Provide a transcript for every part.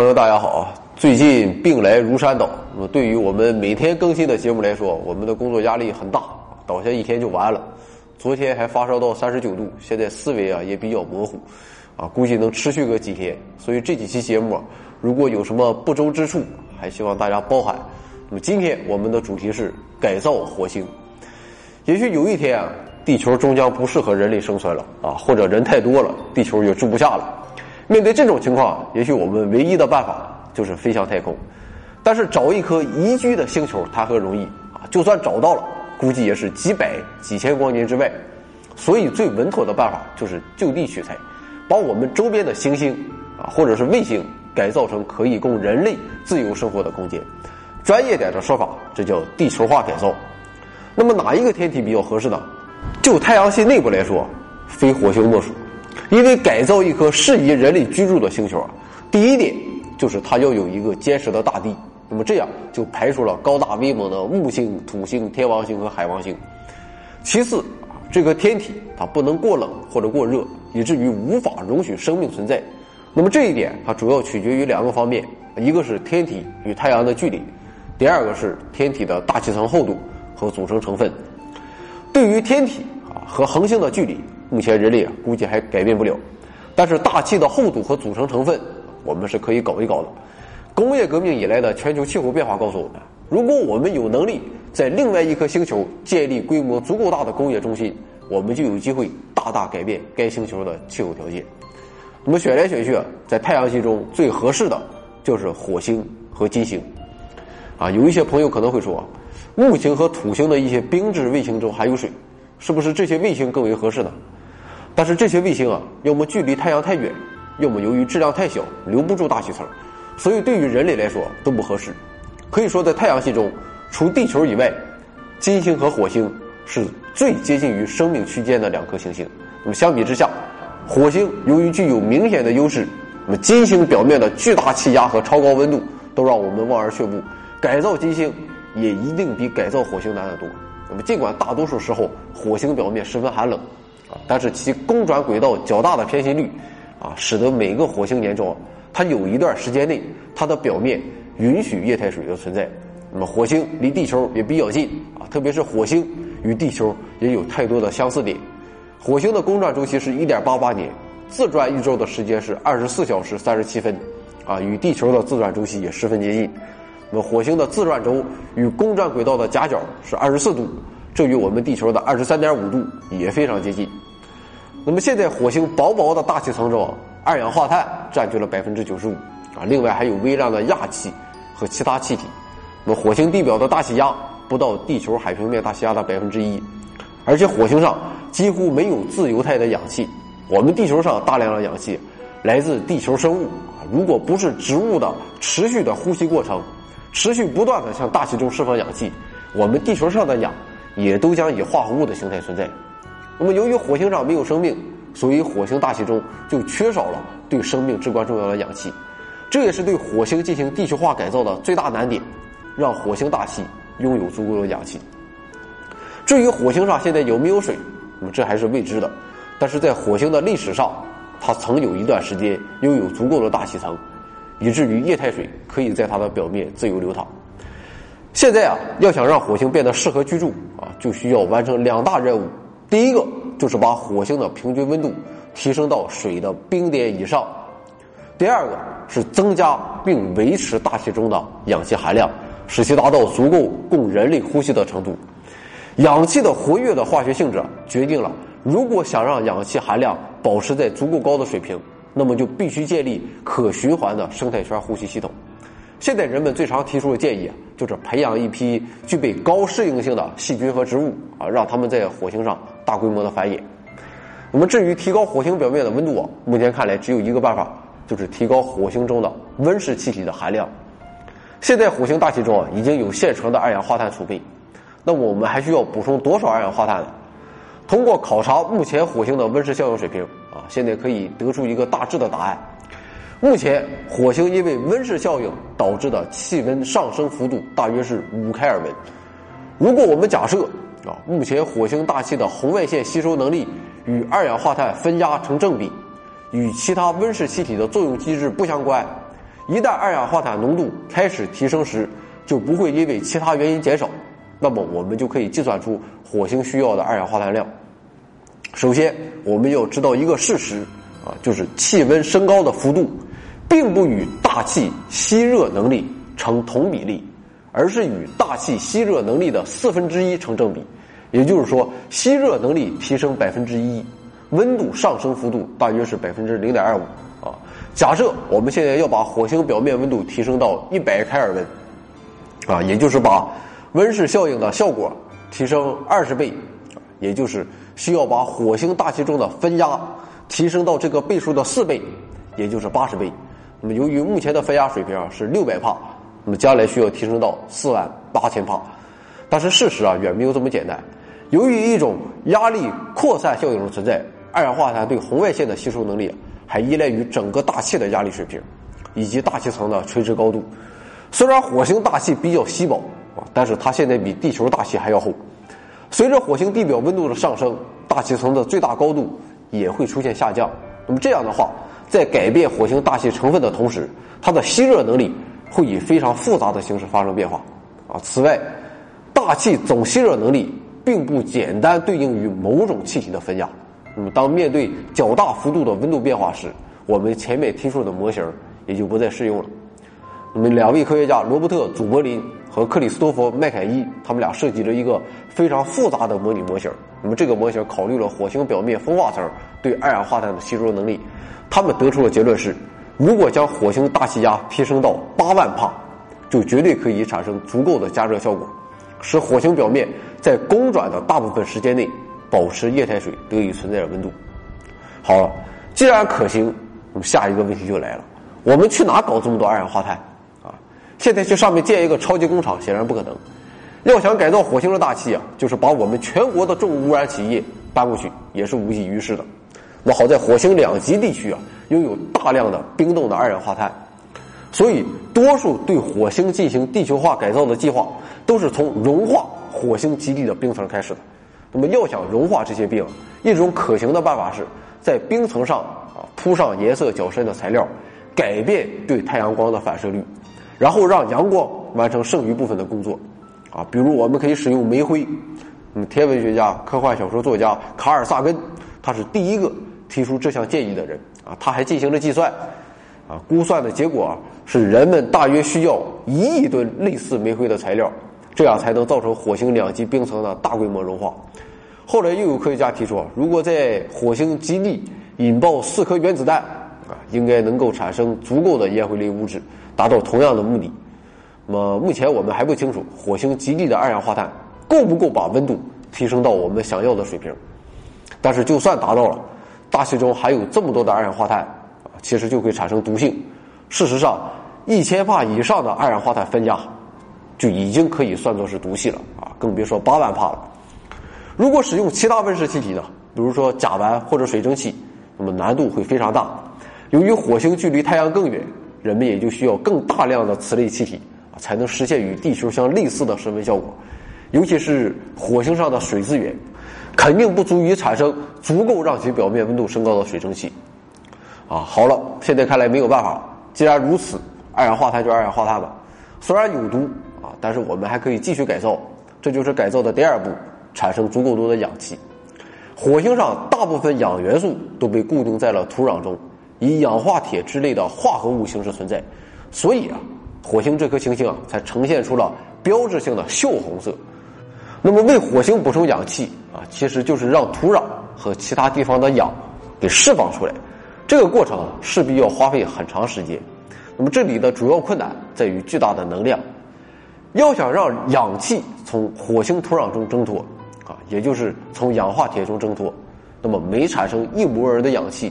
朋友，大家好！最近病来如山倒，那么对于我们每天更新的节目来说，我们的工作压力很大，倒下一天就完了。昨天还发烧到三十九度，现在思维啊也比较模糊，啊，估计能持续个几天。所以这几期节目如果有什么不周之处，还希望大家包涵。那么今天我们的主题是改造火星。也许有一天啊，地球终将不适合人类生存了啊，或者人太多了，地球也住不下了。面对这种情况，也许我们唯一的办法就是飞向太空。但是找一颗宜居的星球谈何容易啊！就算找到了，估计也是几百、几千光年之外。所以最稳妥的办法就是就地取材，把我们周边的行星啊，或者是卫星改造成可以供人类自由生活的空间。专业点的说法，这叫地球化改造。那么哪一个天体比较合适呢？就太阳系内部来说，非火星莫属。因为改造一颗适宜人类居住的星球啊，第一点就是它要有一个坚实的大地，那么这样就排除了高大威猛的木星、土星、天王星和海王星。其次啊，这个天体它不能过冷或者过热，以至于无法容许生命存在。那么这一点它主要取决于两个方面，一个是天体与太阳的距离，第二个是天体的大气层厚度和组成成分。对于天体啊和恒星的距离。目前人类啊估计还改变不了，但是大气的厚度和组成成分，我们是可以搞一搞的。工业革命以来的全球气候变化告诉我们，如果我们有能力在另外一颗星球建立规模足够大的工业中心，我们就有机会大大改变该星球的气候条件。那么选来选去，在太阳系中最合适的就是火星和金星。啊，有一些朋友可能会说，木星和土星的一些冰质卫星中含有水，是不是这些卫星更为合适呢？但是这些卫星啊，要么距离太阳太远，要么由于质量太小，留不住大气层，所以对于人类来说都不合适。可以说，在太阳系中，除地球以外，金星和火星是最接近于生命区间的两颗行星。那么相比之下，火星由于具有明显的优势，那么金星表面的巨大气压和超高温度都让我们望而却步。改造金星也一定比改造火星难得多。那么尽管大多数时候火星表面十分寒冷。但是其公转轨道较大的偏心率，啊，使得每个火星年中，它有一段时间内，它的表面允许液态水的存在。那么火星离地球也比较近，啊，特别是火星与地球也有太多的相似点。火星的公转周期是1.88年，自转一周的时间是24小时37分，啊，与地球的自转周期也十分接近。那么火星的自转轴与公转轨道的夹角是24度。这与我们地球的二十三点五度也非常接近。那么现在火星薄薄的大气层中，二氧化碳占据了百分之九十五啊，另外还有微量的氩气和其他气体。那么火星地表的大气压不到地球海平面大气压的百分之一，而且火星上几乎没有自由态的氧气。我们地球上大量的氧气来自地球生物啊，如果不是植物的持续的呼吸过程，持续不断的向大气中释放氧气，我们地球上的氧。也都将以化合物的形态存在。那么，由于火星上没有生命，所以火星大气中就缺少了对生命至关重要的氧气。这也是对火星进行地球化改造的最大难点，让火星大气拥有足够的氧气。至于火星上现在有没有水，那么这还是未知的。但是在火星的历史上，它曾有一段时间拥有足够的大气层，以至于液态水可以在它的表面自由流淌。现在啊，要想让火星变得适合居住啊，就需要完成两大任务。第一个就是把火星的平均温度提升到水的冰点以上；第二个是增加并维持大气中的氧气含量，使其达到足够供人类呼吸的程度。氧气的活跃的化学性质决定了，如果想让氧气含量保持在足够高的水平，那么就必须建立可循环的生态圈呼吸系统。现在人们最常提出的建议啊，就是培养一批具备高适应性的细菌和植物啊，让他们在火星上大规模的繁衍。那么至于提高火星表面的温度啊，目前看来只有一个办法，就是提高火星中的温室气体的含量。现在火星大气中啊已经有现成的二氧化碳储备，那么我们还需要补充多少二氧化碳呢？通过考察目前火星的温室效应水平啊，现在可以得出一个大致的答案。目前，火星因为温室效应导致的气温上升幅度大约是五开尔文。如果我们假设啊，目前火星大气的红外线吸收能力与二氧化碳分压成正比，与其他温室气体的作用机制不相关，一旦二氧化碳浓度开始提升时，就不会因为其他原因减少，那么我们就可以计算出火星需要的二氧化碳量。首先，我们要知道一个事实啊，就是气温升高的幅度，并不与大气吸热能力成同比例，而是与大气吸热能力的四分之一成正比。也就是说，吸热能力提升百分之一，温度上升幅度大约是百分之零点二五啊。假设我们现在要把火星表面温度提升到一百开尔文，啊，也就是把温室效应的效果提升二十倍，也就是需要把火星大气中的分压提升到这个倍数的四倍，也就是八十倍。那么由于目前的分压水平啊是六百帕，那么将来需要提升到四万八千帕。但是事实啊远没有这么简单，由于一种压力扩散效应的存在，二氧化碳对红外线的吸收能力。还依赖于整个大气的压力水平，以及大气层的垂直高度。虽然火星大气比较稀薄啊，但是它现在比地球大气还要厚。随着火星地表温度的上升，大气层的最大高度也会出现下降。那么这样的话，在改变火星大气成分的同时，它的吸热能力会以非常复杂的形式发生变化。啊，此外，大气总吸热能力并不简单对应于某种气体的分压。那么，当面对较大幅度的温度变化时，我们前面提出的模型也就不再适用了。那么，两位科学家罗伯特·祖柏林和克里斯托弗·麦凯伊，他们俩设计了一个非常复杂的模拟模型。那么，这个模型考虑了火星表面风化层对二氧化碳的吸收能力。他们得出的结论是：如果将火星大气压提升到八万帕，就绝对可以产生足够的加热效果，使火星表面在公转的大部分时间内。保持液态水得以存在的温度。好了，既然可行，那么下一个问题就来了：我们去哪搞这么多二氧化碳？啊，现在去上面建一个超级工厂显然不可能。要想改造火星的大气啊，就是把我们全国的重污染企业搬过去，也是无济于事的。那好在火星两极地区啊，拥有大量的冰冻的二氧化碳，所以多数对火星进行地球化改造的计划，都是从融化火星极地的冰层开始的。那么，要想融化这些冰，一种可行的办法是在冰层上啊铺上颜色较深的材料，改变对太阳光的反射率，然后让阳光完成剩余部分的工作。啊，比如我们可以使用煤灰。嗯，天文学家、科幻小说作家卡尔萨根，他是第一个提出这项建议的人。啊，他还进行了计算。啊，估算的结果是人们大约需要一亿吨类似煤灰的材料。这样才能造成火星两极冰层的大规模融化。后来又有科学家提出，如果在火星极地引爆四颗原子弹，啊，应该能够产生足够的烟灰类物质，达到同样的目的。那么目前我们还不清楚火星极地的二氧化碳够不够把温度提升到我们想要的水平。但是就算达到了，大气中还有这么多的二氧化碳，啊，其实就会产生毒性。事实上，一千帕以上的二氧化碳分压。就已经可以算作是毒气了啊，更别说八万帕了。如果使用其他温室气体呢，比如说甲烷或者水蒸气，那么难度会非常大。由于火星距离太阳更远，人们也就需要更大量的此类气体啊，才能实现与地球相类似的升温效果。尤其是火星上的水资源，肯定不足以产生足够让其表面温度升高的水蒸气。啊，好了，现在看来没有办法了。既然如此，二氧化碳就二氧化碳吧，虽然有毒啊。但是我们还可以继续改造，这就是改造的第二步，产生足够多的氧气。火星上大部分氧元素都被固定在了土壤中，以氧化铁之类的化合物形式存在，所以啊，火星这颗行星啊才呈现出了标志性的锈红色。那么为火星补充氧气啊，其实就是让土壤和其他地方的氧给释放出来，这个过程势必要花费很长时间。那么这里的主要困难在于巨大的能量。要想让氧气从火星土壤中挣脱，啊，也就是从氧化铁中挣脱，那么每产生一摩尔的氧气，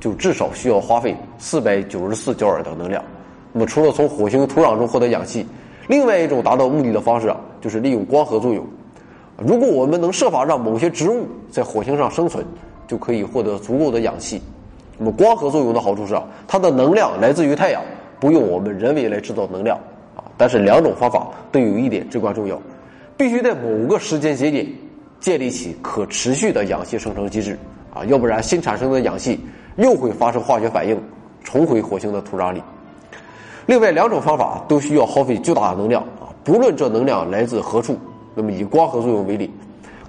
就至少需要花费四百九十四焦耳的能量。那么除了从火星土壤中获得氧气，另外一种达到目的的方式啊，就是利用光合作用。如果我们能设法让某些植物在火星上生存，就可以获得足够的氧气。那么光合作用的好处是啊，它的能量来自于太阳，不用我们人为来制造能量啊。但是两种方法都有一点至关重要，必须在某个时间节点建立起可持续的氧气生成机制啊，要不然新产生的氧气又会发生化学反应，重回火星的土壤里。另外两种方法都需要耗费巨大的能量啊，不论这能量来自何处。那么以光合作用为例，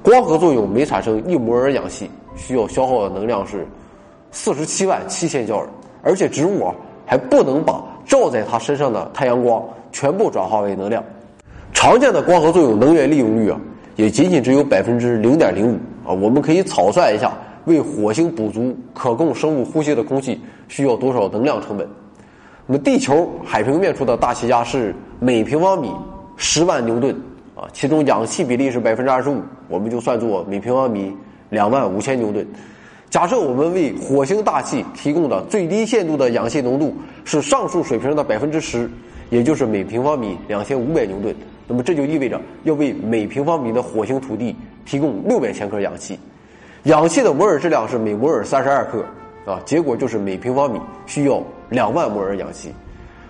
光合作用每产生一摩尔氧气，需要消耗的能量是四十七万七千焦耳，而且植物啊还不能把照在它身上的太阳光全部转化为能量。常见的光合作用能源利用率啊，也仅仅只有百分之零点零五啊。我们可以草率一下，为火星补足可供生物呼吸的空气需要多少能量成本。那么，地球海平面处的大气压是每平方米十万牛顿啊，其中氧气比例是百分之二十五，我们就算作每平方米两万五千牛顿。假设我们为火星大气提供的最低限度的氧气浓度是上述水平的百分之十，也就是每平方米两千五百牛顿，那么这就意味着要为每平方米的火星土地提供六百千克氧气。氧气的摩尔质量是每摩尔三十二克。啊，结果就是每平方米需要两万摩尔氧气。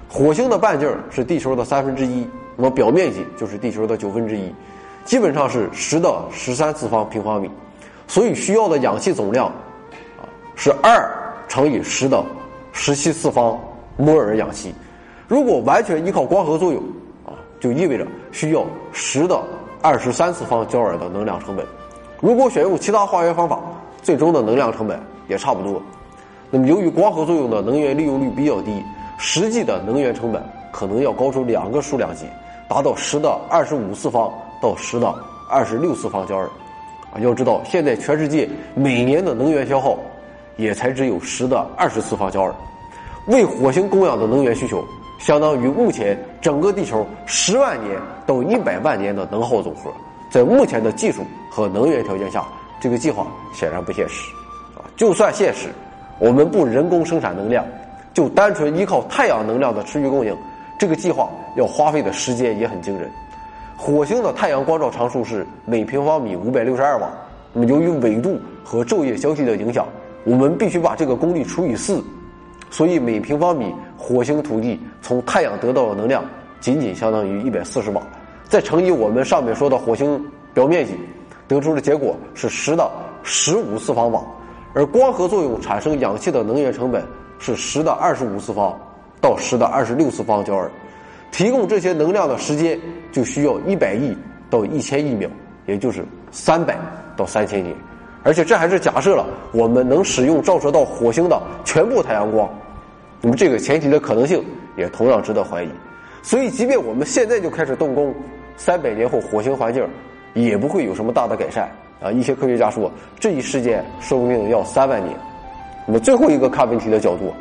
火星的半径是地球的三分之一，那么表面积就是地球的九分之一，基本上是十的十三次方平方米。所以需要的氧气总量啊是二乘以十的十七次方摩尔氧气。如果完全依靠光合作用啊，就意味着需要十的二十三次方焦耳的能量成本。如果选用其他化学方法，最终的能量成本也差不多。那么，由于光合作用的能源利用率比较低，实际的能源成本可能要高出两个数量级，达到十的二十五次方到十的二十六次方焦耳。啊，要知道，现在全世界每年的能源消耗也才只有十的二十次方焦耳，为火星供养的能源需求，相当于目前整个地球十万年到一百万年的能耗总和。在目前的技术和能源条件下，这个计划显然不现实。啊，就算现实。我们不人工生产能量，就单纯依靠太阳能量的持续供应，这个计划要花费的时间也很惊人。火星的太阳光照常数是每平方米五百六十二瓦，那么由于纬度和昼夜交替的影响，我们必须把这个功率除以四，所以每平方米火星土地从太阳得到的能量仅仅相当于一百四十瓦，再乘以我们上面说的火星表面积，得出的结果是十的十五次方瓦。而光合作用产生氧气的能源成本是十的二十五次方到十的二十六次方焦耳，提供这些能量的时间就需要一百亿到一千亿秒，也就是三百到三千年。而且这还是假设了我们能使用照射到火星的全部太阳光，那么这个前提的可能性也同样值得怀疑。所以，即便我们现在就开始动工，三百年后火星环境也不会有什么大的改善。啊，一些科学家说，这一事件说不定要三万年。那么最后一个看问题的角度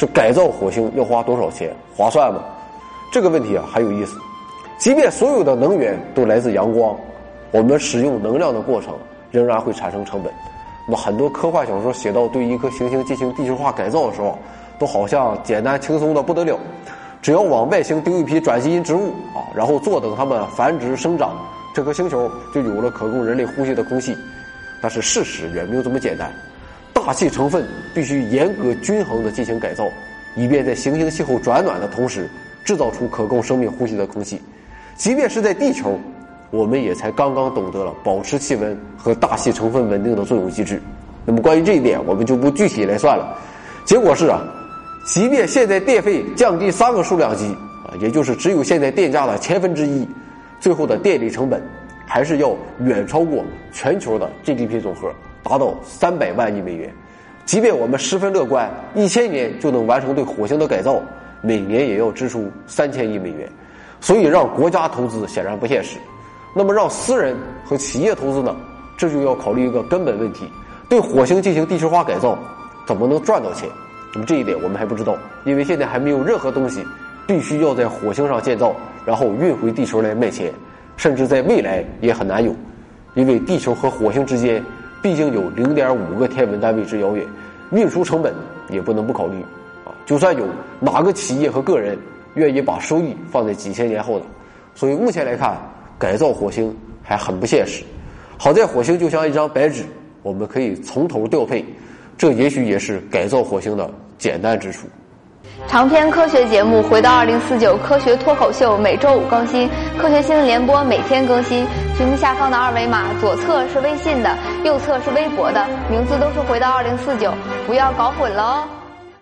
是改造火星要花多少钱，划算吗？这个问题啊很有意思。即便所有的能源都来自阳光，我们使用能量的过程仍然会产生成本。那么很多科幻小说写到对一颗行星进行地球化改造的时候，都好像简单轻松的不得了，只要往外星丢一批转基因植物啊，然后坐等它们繁殖生长。这颗星球就有了可供人类呼吸的空气，但是事实远没有这么简单。大气成分必须严格均衡的进行改造，以便在行星气候转暖的同时，制造出可供生命呼吸的空气。即便是在地球，我们也才刚刚懂得了保持气温和大气成分稳定的作用机制。那么关于这一点，我们就不具体来算了。结果是啊，即便现在电费降低三个数量级啊，也就是只有现在电价的千分之一。最后的电力成本还是要远超过全球的 GDP 总和，达到三百万亿美元。即便我们十分乐观，一千年就能完成对火星的改造，每年也要支出三千亿美元。所以让国家投资显然不现实。那么让私人和企业投资呢？这就要考虑一个根本问题：对火星进行地球化改造，怎么能赚到钱？那么这一点我们还不知道，因为现在还没有任何东西必须要在火星上建造。然后运回地球来卖钱，甚至在未来也很难有，因为地球和火星之间毕竟有零点五个天文单位之遥远，运输成本也不能不考虑。啊，就算有哪个企业和个人愿意把收益放在几千年后的，所以目前来看，改造火星还很不现实。好在火星就像一张白纸，我们可以从头调配，这也许也是改造火星的简单之处。长篇科学节目《回到二零四九科学脱口秀》每周五更新，科学新闻联播每天更新。屏幕下方的二维码，左侧是微信的，右侧是微博的，名字都是《回到二零四九》，不要搞混了哦。